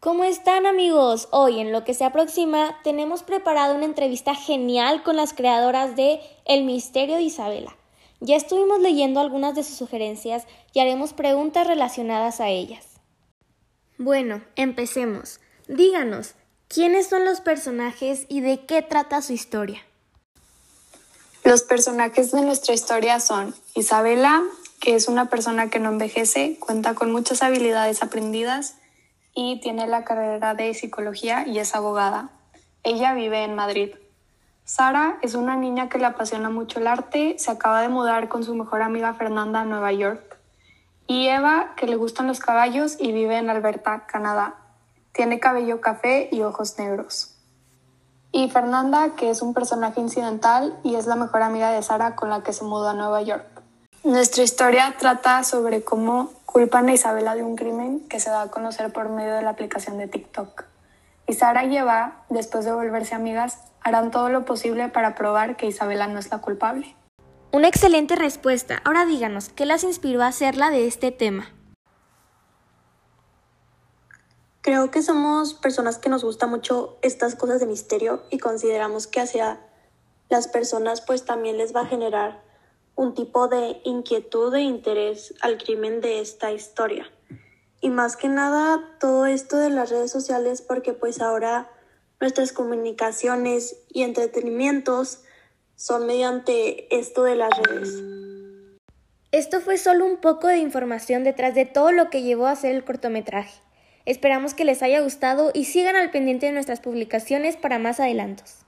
¿Cómo están amigos? Hoy en lo que se aproxima tenemos preparado una entrevista genial con las creadoras de El Misterio de Isabela. Ya estuvimos leyendo algunas de sus sugerencias y haremos preguntas relacionadas a ellas. Bueno, empecemos. Díganos, ¿quiénes son los personajes y de qué trata su historia? Los personajes de nuestra historia son Isabela, que es una persona que no envejece, cuenta con muchas habilidades aprendidas, y tiene la carrera de psicología y es abogada. Ella vive en Madrid. Sara es una niña que le apasiona mucho el arte, se acaba de mudar con su mejor amiga Fernanda a Nueva York. Y Eva, que le gustan los caballos y vive en Alberta, Canadá. Tiene cabello café y ojos negros. Y Fernanda, que es un personaje incidental y es la mejor amiga de Sara con la que se mudó a Nueva York. Nuestra historia trata sobre cómo culpan a Isabela de un crimen que se da a conocer por medio de la aplicación de TikTok. Y Sara y Eva, después de volverse amigas, harán todo lo posible para probar que Isabela no es la culpable. Una excelente respuesta. Ahora díganos, ¿qué las inspiró a hacerla de este tema? Creo que somos personas que nos gusta mucho estas cosas de misterio y consideramos que hacia las personas pues también les va a generar un tipo de inquietud e interés al crimen de esta historia. Y más que nada todo esto de las redes sociales porque pues ahora nuestras comunicaciones y entretenimientos son mediante esto de las redes. Esto fue solo un poco de información detrás de todo lo que llevó a hacer el cortometraje. Esperamos que les haya gustado y sigan al pendiente de nuestras publicaciones para más adelantos.